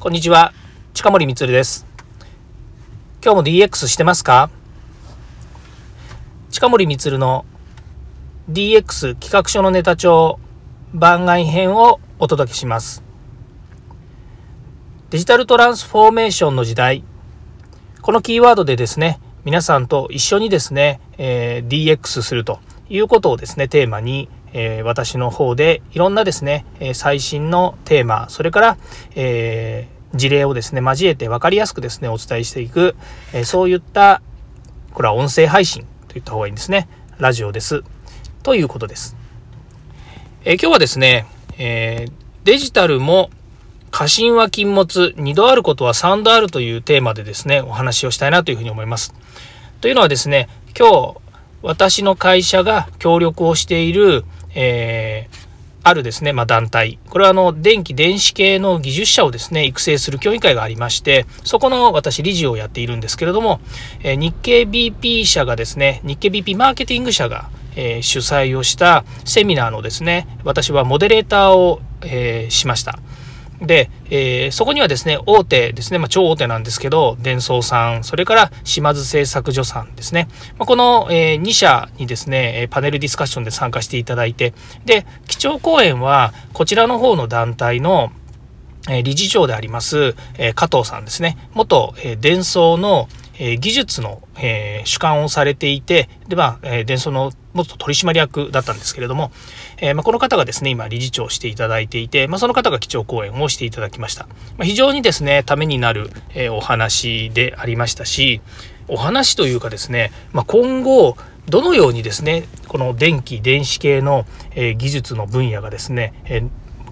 こんにちは、近森光です。今日も DX してますか？近森光の DX 企画書のネタ帳番外編をお届けします。デジタルトランスフォーメーションの時代、このキーワードでですね、皆さんと一緒にですね、えー、DX するということをですね、テーマに、えー、私の方でいろんなですね、え最新のテーマ、それから、えー、事例をですね、交えて分かりやすくですね、お伝えしていく、えそういった、これは音声配信といった方がいいんですね。ラジオです。ということです。え今日はですね、えデジタルも過信は禁物、二度あることは三度あるというテーマでですね、お話をしたいなというふうに思います。というのはですね、今日、私の会社が協力をしている、えー、あるですね、まあ、団体。これはあの、電気電子系の技術者をですね、育成する協議会がありまして、そこの私理事をやっているんですけれども、え、日経 BP 社がですね、日経 BP マーケティング社が、え、主催をしたセミナーのですね、私はモデレーターを、えー、しました。で、えー、そこにはですね、大手ですね、まあ、超大手なんですけど、デンソーさん、それから島津製作所さんですね、まあ、この、えー、2社にですね、パネルディスカッションで参加していただいて、で、基調講演は、こちらの方の団体の、え理事長であります、え加藤さんですね、元、え電装の、え技術の、え主管をされていて、で、まあ、え電装の元取締役だったんですけれども、え、まあ、この方がですね、今理事長をしていただいていて、まあ、その方が基調講演をしていただきました。まあ、非常にですね、ためになる、え、お話でありましたし、お話というかですね、ま今後、どのようにですね、この電気、電子系の、え技術の分野がですね、え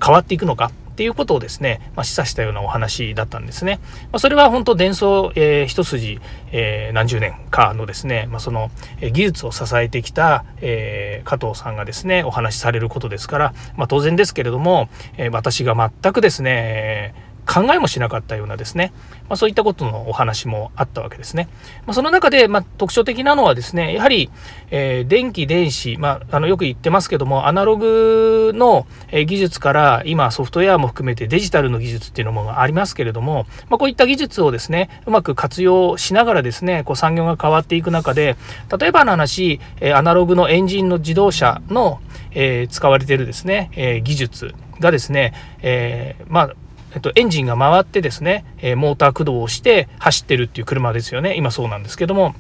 変わっていくのか、っていうことをですね、まあ、示唆したようなお話だったんですね。まあ、それは本当伝送、えー、一筋、えー、何十年かのですね、まあ、その技術を支えてきた、えー、加藤さんがですね、お話しされることですから、ま当然ですけれども、え私が全くですね、考えもしなかったようなですね、まあ、そういったことのお話もあったわけですね。まあ、その中で、ま特徴的なのはですね、やはり、えー、電気、電子、まあ、あのよく言ってますけども、アナログの技術から今ソフトウェアも含めてデジタルの技術っていうのもありますけれども、まあ、こういった技術をですね、うまく活用しながらですね、こう産業が変わっていく中で、例えばの話、アナログのエンジンの自動車の、えー、使われているですね、えー、技術がですね、えー、まあえっと、エンジンが回ってですね、えモーター駆動をして走ってるっていう車ですよね。今そうなんですけども、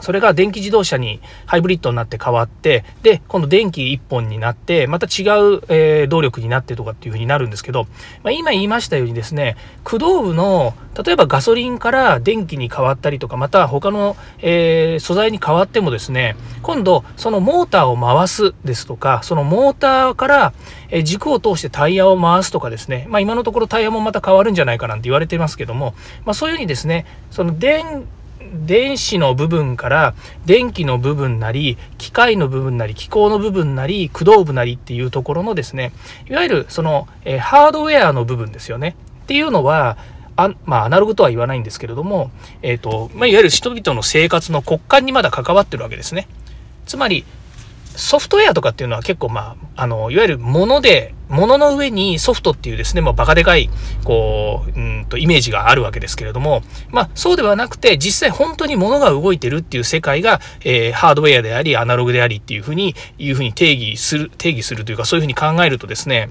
それが電気自動車にハイブリッドになって変わって、で、今度電気1本になって、また違う、えー、動力になってとかっていう風になるんですけど、まあ、今言いましたようにですね、駆動部の、例えばガソリンから電気に変わったりとか、また他の、えー、素材に変わってもですね、今度そのモーターを回すですとか、そのモーターから、え軸を通してタイヤを回すとかですね、まあ今のところタイヤもまた変わるんじゃないかなんて言われてますけども、まあそういうふうにですね、その電電子の部分から電気の部分なり、機械の部分なり、気候の部分なり、駆動部なりっていうところのですね、いわゆるその、えー、ハードウェアの部分ですよね。っていうのは、あまあ、アナログとは言わないんですけれども、えっ、ー、と、まあ、いわゆる人々の生活の骨幹にまだ関わってるわけですね。つまり、ソフトウェアとかっていうのは結構まあ、あの、いわゆる物で、物の上にソフトっていうですね、もうバカでかい、こう、うんと、イメージがあるわけですけれども、まあ、そうではなくて、実際本当に物が動いてるっていう世界が、えー、ハードウェアであり、アナログでありっていうふうに、いうふうに定義する、定義するというか、そういうふうに考えるとですね、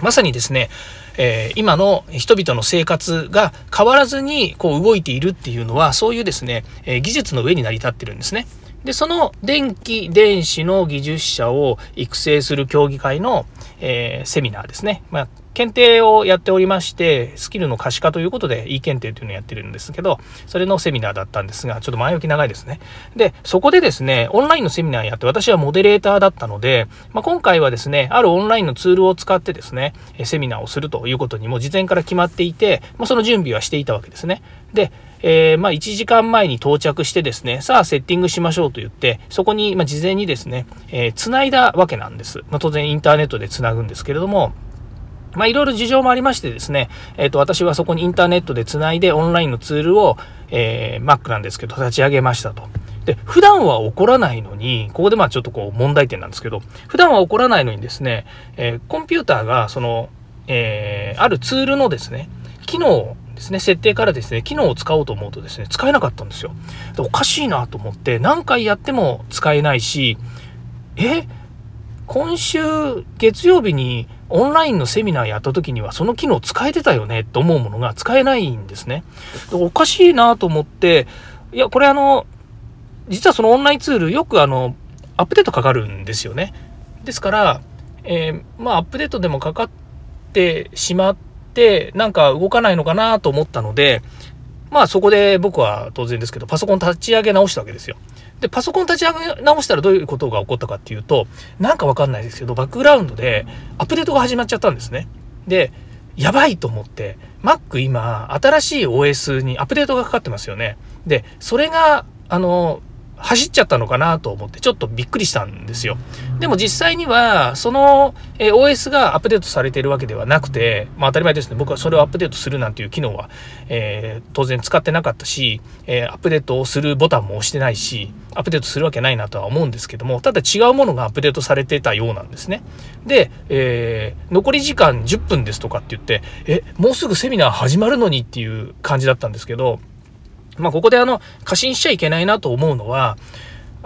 まさにですね、えー、今の人々の生活が変わらずにこう動いているっていうのは、そういうですね、えー、技術の上に成り立ってるんですね。で、その電気、電子の技術者を育成する協議会の、えー、セミナーですね。まあ、検定をやっておりまして、スキルの可視化ということで E 検定というのをやってるんですけど、それのセミナーだったんですが、ちょっと前置き長いですね。で、そこでですね、オンラインのセミナーやって、私はモデレーターだったので、まあ、今回はですね、あるオンラインのツールを使ってですね、セミナーをするということにも事前から決まっていて、まあ、その準備はしていたわけですね。で、えー、まあ、1時間前に到着してですね、さあセッティングしましょうと言って、そこに、ま事前にですね、えー、繋いだわけなんです。まあ、当然インターネットで繋ぐんですけれども、まあ、いろいろ事情もありましてですね、えっ、ー、と、私はそこにインターネットで繋いでオンラインのツールを、えー、Mac なんですけど、立ち上げましたと。で、普段は起こらないのに、ここでまあちょっとこう問題点なんですけど、普段は起こらないのにですね、えー、コンピューターがその、えー、あるツールのですね、機能ですね、設定からですね、機能を使おうと思うとですね、使えなかったんですよ。おかしいなと思って、何回やっても使えないし、え？今週月曜日にオンラインのセミナーやった時にはその機能使えてたよね？と思うものが使えないんですね。おかしいなと思って、いや、これあの、実はそのオンラインツールよくあの、アップデートかかるんですよね。ですから、えー、まあアップデートでもかかってしまって、なんか動かないのかなと思ったので、まあそこで僕は当然ですけど、パソコン立ち上げ直したわけですよ。で、パソコン立ち上げ直したらどういうことが起こったかっていうと、なんかわかんないですけど、バックグラウンドでアップデートが始まっちゃったんですね。で、やばいと思って、Mac 今、新しい OS にアップデートがかかってますよね。で、それが、あの、走っちゃったのかなと思ってちょっとびっくりしたんですよ。でも実際にはその、OS がアップデートされているわけではなくて、まあ、当たり前ですね僕はそれをアップデートするなんていう機能は、えー、当然使ってなかったし、えー、アップデートをするボタンも押してないしアップデートするわけないなとは思うんですけどもただ違うものがアップデートされてたようなんですね。で、えー、残り時間10分ですとかって言ってえもうすぐセミナー始まるのにっていう感じだったんですけどまあ、ここであの、過信しちゃいけないなと思うのは、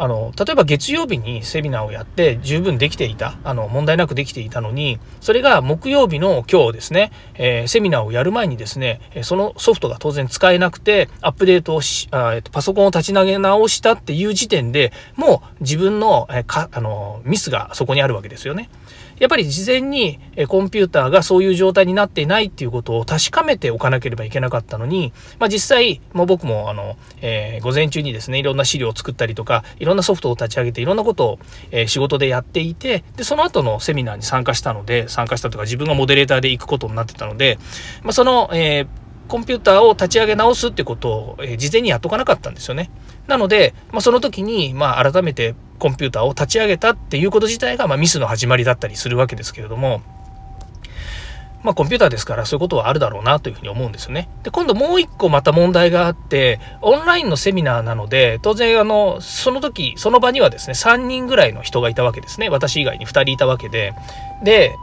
あの、例えば月曜日にセミナーをやって十分できていた、あの、問題なくできていたのに、それが木曜日の今日ですね、えー、セミナーをやる前にですね、そのソフトが当然使えなくて、アップデートをし、あえっと、パソコンを立ち上げ直したっていう時点でもう自分の、えか、あの、ミスがそこにあるわけですよね。やっぱり事前にコンピューターがそういう状態になっていないっていうことを確かめておかなければいけなかったのに、まあ、実際、もう僕もあの、えー、午前中にですね、いろんな資料を作ったりとか、いろんなソフトを立ち上げていろんなことを、えー、仕事でやっていて、で、その後のセミナーに参加したので、参加したとか自分がモデレーターで行くことになってたので、まあ、その、えーコンピューターを立ち上げ直すってことを、えー、事前にやっとかなかったんですよね。なので、まあ、その時に、まあ、改めてコンピューターを立ち上げたっていうこと自体が、まあ、ミスの始まりだったりするわけですけれども、まあ、コンピューターですからそういうことはあるだろうなというふうに思うんですよね。で、今度もう一個また問題があって、オンラインのセミナーなので、当然、あの、その時、その場にはですね、3人ぐらいの人がいたわけですね。私以外に2人いたわけで。で、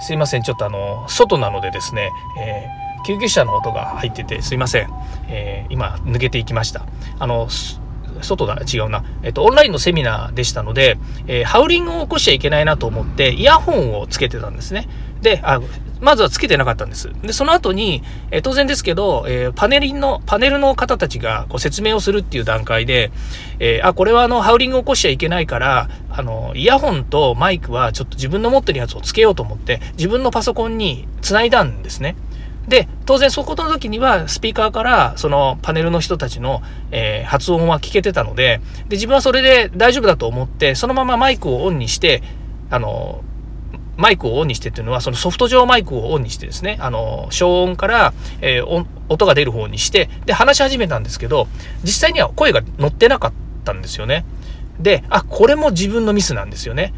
すいません、ちょっとあの、外なのでですね、えー救急車の音が入っててすいません、えー、今抜けていきましたあの外だ違うな、えっと、オンラインのセミナーでしたので、えー、ハウリングを起こしちゃいけないなと思ってイヤホンをつけてたんですねであまずはつけてなかったんです。で、その後に、えー、当然ですけど、えー、パネリンの、パネルの方たちがこう説明をするっていう段階で、えー、あ、これはあの、ハウリングを起こしちゃいけないから、あの、イヤホンとマイクはちょっと自分の持ってるやつをつけようと思って、自分のパソコンにつないだんですね。で、当然そこの時にはスピーカーからそのパネルの人たちの、えー、発音は聞けてたのでで、自分はそれで大丈夫だと思って、そのままマイクをオンにして、あの、マイクをオンにしてっていうのは、そのソフト上マイクをオンにしてですね、あの、消音から、えー、音が出る方にして、で、話し始めたんですけど、実際には声が乗ってなかったんですよね。で、あ、これも自分のミスなんですよね。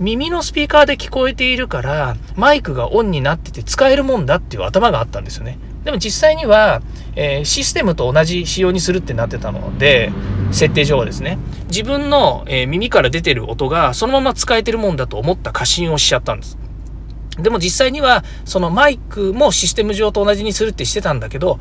耳のスピーカーで聞こえているから、マイクがオンになってて使えるもんだっていう頭があったんですよね。でも実際には、えー、システムと同じ仕様にするってなってたので、設定上はですね、自分の、えー、耳から出てる音がそのまま使えてるもんだと思った過信をしちゃったんです。でも実際には、そのマイクもシステム上と同じにするってしてたんだけど、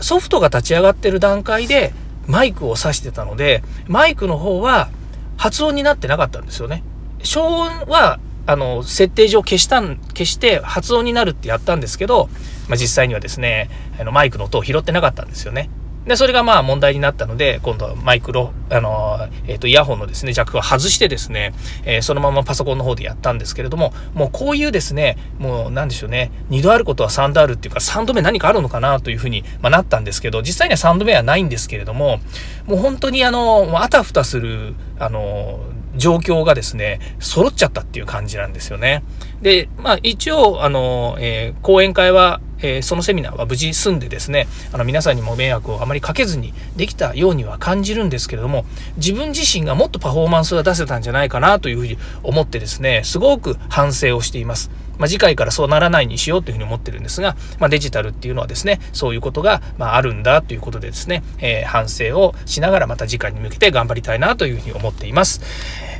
ソフトが立ち上がってる段階でマイクを挿してたので、マイクの方は発音になってなかったんですよね。消音は、あの、設定上消したん、消して発音になるってやったんですけど、まあ、実際にはですね、あの、マイクの音を拾ってなかったんですよね。で、それがまあ問題になったので、今度はマイクロ、あの、えっ、ー、と、イヤホンのですね、ジャックを外してですね、えー、そのままパソコンの方でやったんですけれども、もうこういうですね、もうなんでしょうね、2度あることは3度あるっていうか、3度目何かあるのかなというふうに、まあ、なったんですけど、実際には3度目はないんですけれども、もう本当にあの、あたふたする、あの、状況がですね、揃っちゃったっていう感じなんですよね。で、まあ一応、あの、えー、講演会は、えー、そのセミナーは無事済んでですね、あの皆さんにも迷惑をあまりかけずにできたようには感じるんですけれども、自分自身がもっとパフォーマンスが出せたんじゃないかなというふうに思ってですね、すごく反省をしています。まあ、次回からそうならないにしようというふうに思ってるんですが、まあ、デジタルっていうのはですね、そういうことが、まあ、るんだということでですね、えー、反省をしながらまた次回に向けて頑張りたいなというふうに思っています。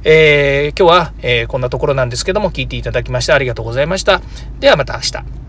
えー、今日は、えー、こんなところなんですけども、聞いていただきましてありがとうございました。ではまた明日。